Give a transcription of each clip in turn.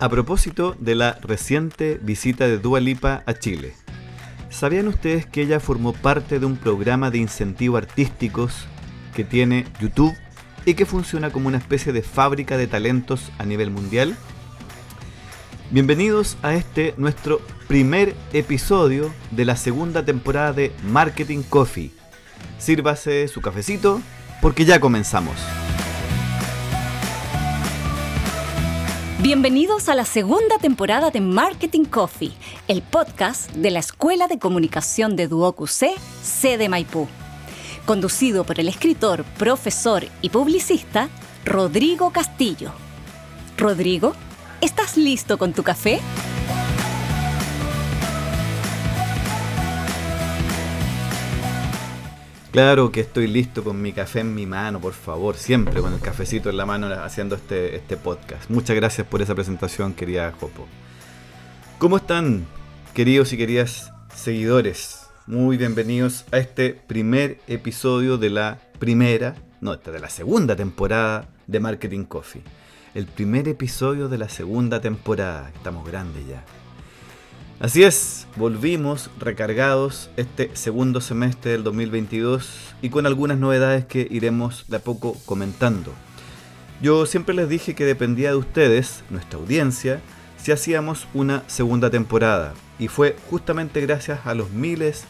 A propósito de la reciente visita de Dua Lipa a Chile, ¿sabían ustedes que ella formó parte de un programa de incentivo artísticos que tiene YouTube y que funciona como una especie de fábrica de talentos a nivel mundial? Bienvenidos a este nuestro primer episodio de la segunda temporada de Marketing Coffee. Sírvase su cafecito porque ya comenzamos. Bienvenidos a la segunda temporada de Marketing Coffee, el podcast de la Escuela de Comunicación de Duoc C, sede Maipú. Conducido por el escritor, profesor y publicista Rodrigo Castillo. Rodrigo, ¿estás listo con tu café? Claro que estoy listo con mi café en mi mano, por favor, siempre con el cafecito en la mano haciendo este, este podcast. Muchas gracias por esa presentación, querida Jopo. ¿Cómo están, queridos y queridas seguidores? Muy bienvenidos a este primer episodio de la primera, no, de la segunda temporada de Marketing Coffee. El primer episodio de la segunda temporada. Estamos grandes ya. Así es, volvimos recargados este segundo semestre del 2022 y con algunas novedades que iremos de a poco comentando. Yo siempre les dije que dependía de ustedes, nuestra audiencia, si hacíamos una segunda temporada. Y fue justamente gracias a los miles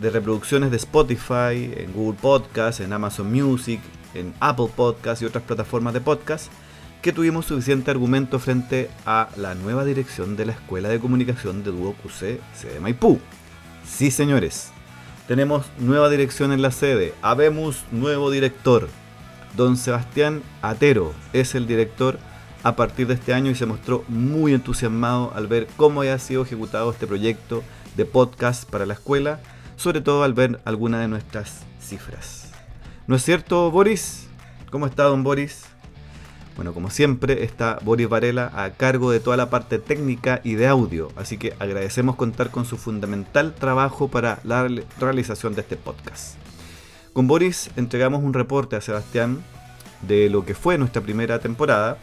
de reproducciones de Spotify, en Google Podcast, en Amazon Music, en Apple Podcast y otras plataformas de podcast que tuvimos suficiente argumento frente a la nueva dirección de la Escuela de Comunicación de Duo QC, sede Maipú. Sí, señores, tenemos nueva dirección en la sede. Habemos nuevo director. Don Sebastián Atero es el director a partir de este año y se mostró muy entusiasmado al ver cómo había sido ejecutado este proyecto de podcast para la escuela, sobre todo al ver algunas de nuestras cifras. ¿No es cierto, Boris? ¿Cómo está, don Boris? Bueno, como siempre, está Boris Varela a cargo de toda la parte técnica y de audio, así que agradecemos contar con su fundamental trabajo para la realización de este podcast. Con Boris entregamos un reporte a Sebastián de lo que fue nuestra primera temporada.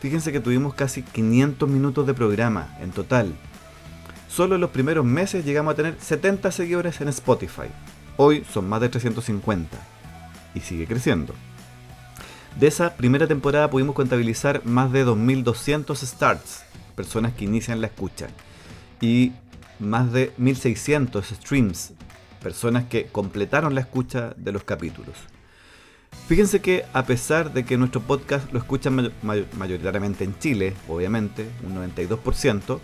Fíjense que tuvimos casi 500 minutos de programa en total. Solo en los primeros meses llegamos a tener 70 seguidores en Spotify. Hoy son más de 350. Y sigue creciendo. De esa primera temporada pudimos contabilizar más de 2.200 starts, personas que inician la escucha, y más de 1.600 streams, personas que completaron la escucha de los capítulos. Fíjense que a pesar de que nuestro podcast lo escuchan mayoritariamente en Chile, obviamente, un 92%,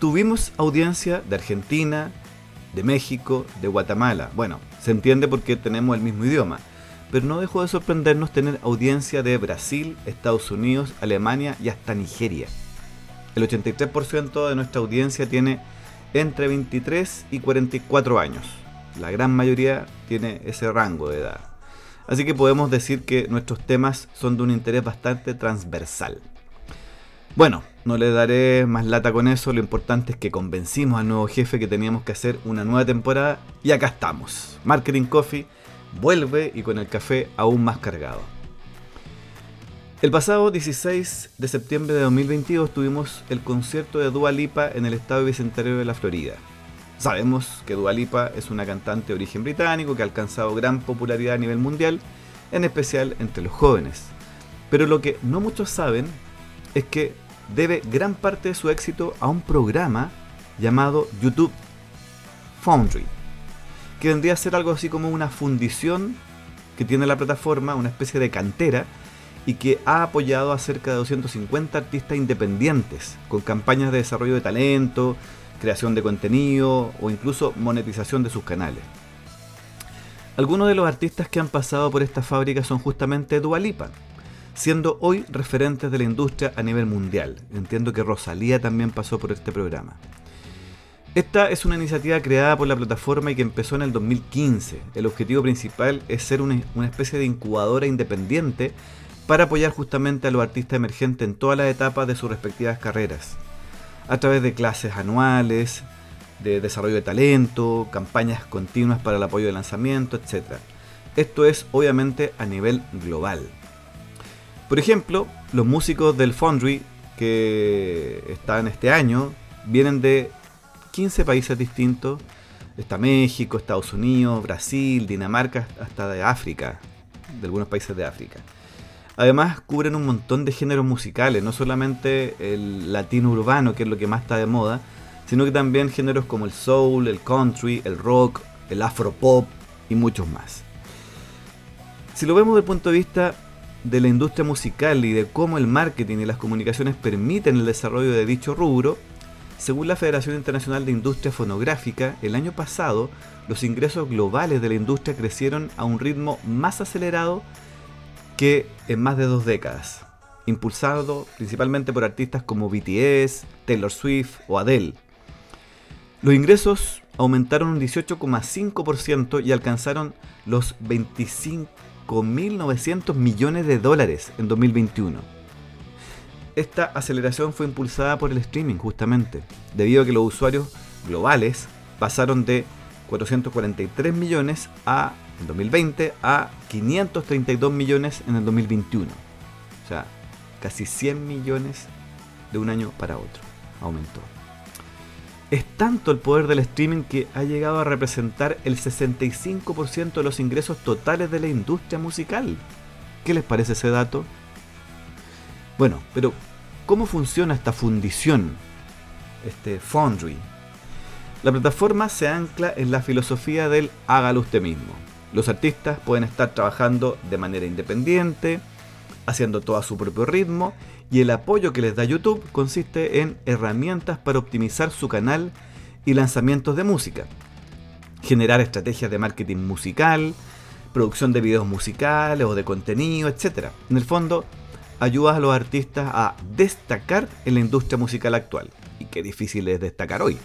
tuvimos audiencia de Argentina, de México, de Guatemala. Bueno, se entiende porque tenemos el mismo idioma pero no dejó de sorprendernos tener audiencia de Brasil, Estados Unidos, Alemania y hasta Nigeria. El 83% de nuestra audiencia tiene entre 23 y 44 años. La gran mayoría tiene ese rango de edad. Así que podemos decir que nuestros temas son de un interés bastante transversal. Bueno, no le daré más lata con eso, lo importante es que convencimos al nuevo jefe que teníamos que hacer una nueva temporada y acá estamos. Marketing Coffee vuelve y con el café aún más cargado. El pasado 16 de septiembre de 2022 tuvimos el concierto de Dua Lipa en el estado bicentenario de la Florida. Sabemos que Dua Lipa es una cantante de origen británico que ha alcanzado gran popularidad a nivel mundial, en especial entre los jóvenes. Pero lo que no muchos saben es que debe gran parte de su éxito a un programa llamado YouTube Foundry que vendría a ser algo así como una fundición que tiene la plataforma, una especie de cantera, y que ha apoyado a cerca de 250 artistas independientes, con campañas de desarrollo de talento, creación de contenido o incluso monetización de sus canales. Algunos de los artistas que han pasado por esta fábrica son justamente Dualipa, siendo hoy referentes de la industria a nivel mundial. Entiendo que Rosalía también pasó por este programa. Esta es una iniciativa creada por la plataforma y que empezó en el 2015. El objetivo principal es ser una, especie de incubadora independiente para apoyar justamente a los artistas emergentes en todas las etapas de sus respectivas carreras, a través de clases anuales, de desarrollo de talento, campañas continuas para el apoyo de lanzamiento, etc. Esto es obviamente a nivel global. Por ejemplo, los músicos del Foundry que están este año vienen de 15 países distintos. Está México, Estados Unidos, Brasil, Dinamarca, hasta de África, de algunos países de África. Además cubren un montón de géneros musicales, no solamente el latino urbano, que es lo que más está de moda, sino que también géneros como el soul, el country, el rock, el afropop y muchos más. Si lo vemos desde el punto de vista de la industria musical y de cómo el marketing y las comunicaciones permiten el desarrollo de dicho rubro, según la Federación Internacional de Industria Fonográfica, el año pasado los ingresos globales de la industria crecieron a un ritmo más acelerado que en más de dos décadas, impulsado principalmente por artistas como BTS, Taylor Swift o Adele. Los ingresos aumentaron un 18,5% y alcanzaron los 25.900 millones de dólares en 2021. Esta aceleración fue impulsada por el streaming justamente, debido a que los usuarios globales pasaron de 443 millones a en 2020 a 532 millones en el 2021. O sea, casi 100 millones de un año para otro. Aumentó. Es tanto el poder del streaming que ha llegado a representar el 65% de los ingresos totales de la industria musical. ¿Qué les parece ese dato? Bueno, pero ¿cómo funciona esta fundición? Este Foundry. La plataforma se ancla en la filosofía del hágalo usted mismo. Los artistas pueden estar trabajando de manera independiente, haciendo todo a su propio ritmo, y el apoyo que les da YouTube consiste en herramientas para optimizar su canal y lanzamientos de música, generar estrategias de marketing musical, producción de videos musicales o de contenido, etc. En el fondo, ayuda a los artistas a destacar en la industria musical actual. Y qué difícil es destacar hoy.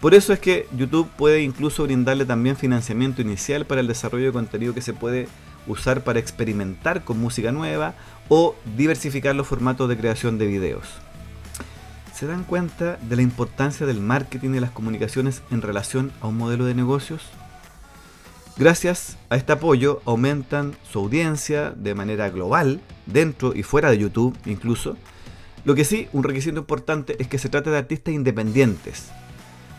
Por eso es que YouTube puede incluso brindarle también financiamiento inicial para el desarrollo de contenido que se puede usar para experimentar con música nueva o diversificar los formatos de creación de videos. ¿Se dan cuenta de la importancia del marketing y las comunicaciones en relación a un modelo de negocios? Gracias a este apoyo aumentan su audiencia de manera global, dentro y fuera de YouTube incluso. Lo que sí, un requisito importante es que se trate de artistas independientes,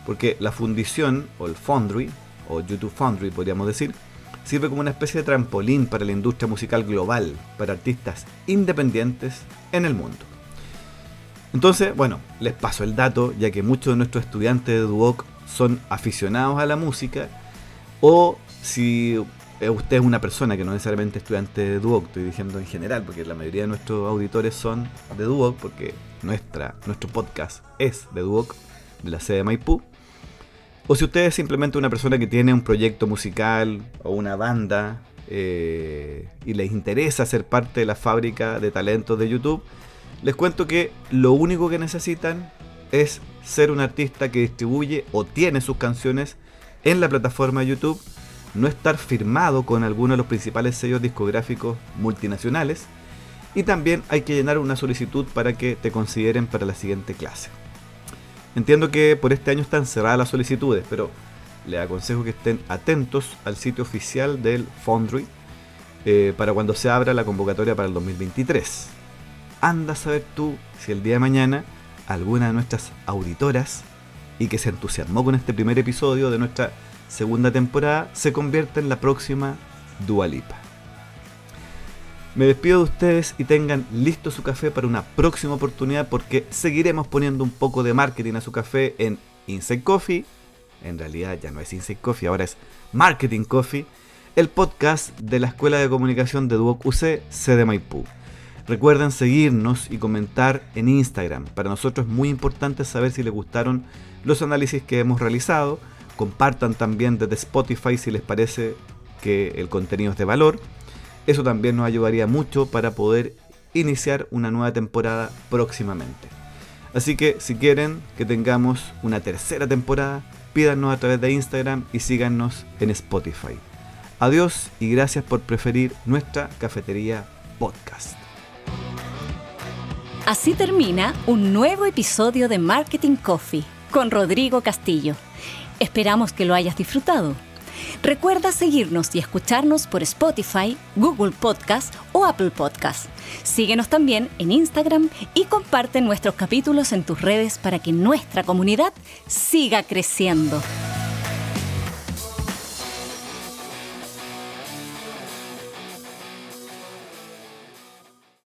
porque la fundición o el Foundry, o YouTube Foundry podríamos decir, sirve como una especie de trampolín para la industria musical global, para artistas independientes en el mundo. Entonces, bueno, les paso el dato, ya que muchos de nuestros estudiantes de Duoc son aficionados a la música, o si usted es una persona que no necesariamente es estudiante de Duoc, estoy diciendo en general, porque la mayoría de nuestros auditores son de Duoc, porque nuestra, nuestro podcast es de Duoc, de la sede de Maipú. O si usted es simplemente una persona que tiene un proyecto musical o una banda eh, y les interesa ser parte de la fábrica de talentos de YouTube, les cuento que lo único que necesitan es ser un artista que distribuye o tiene sus canciones en la plataforma de YouTube, no estar firmado con alguno de los principales sellos discográficos multinacionales y también hay que llenar una solicitud para que te consideren para la siguiente clase. Entiendo que por este año están cerradas las solicitudes, pero les aconsejo que estén atentos al sitio oficial del Foundry eh, para cuando se abra la convocatoria para el 2023. Anda a saber tú si el día de mañana alguna de nuestras auditoras y que se entusiasmó con este primer episodio de nuestra segunda temporada se convierte en la próxima Dualipa. Me despido de ustedes y tengan listo su café para una próxima oportunidad porque seguiremos poniendo un poco de marketing a su café en Inside Coffee. En realidad ya no es Inside Coffee, ahora es Marketing Coffee, el podcast de la Escuela de Comunicación de Duoc UC, sede Maipú. Recuerden seguirnos y comentar en Instagram. Para nosotros es muy importante saber si les gustaron los análisis que hemos realizado. Compartan también desde Spotify si les parece que el contenido es de valor. Eso también nos ayudaría mucho para poder iniciar una nueva temporada próximamente. Así que si quieren que tengamos una tercera temporada, pídanos a través de Instagram y síganos en Spotify. Adiós y gracias por preferir nuestra cafetería podcast. Así termina un nuevo episodio de Marketing Coffee con Rodrigo Castillo. Esperamos que lo hayas disfrutado. Recuerda seguirnos y escucharnos por Spotify, Google Podcast o Apple Podcast. Síguenos también en Instagram y comparte nuestros capítulos en tus redes para que nuestra comunidad siga creciendo.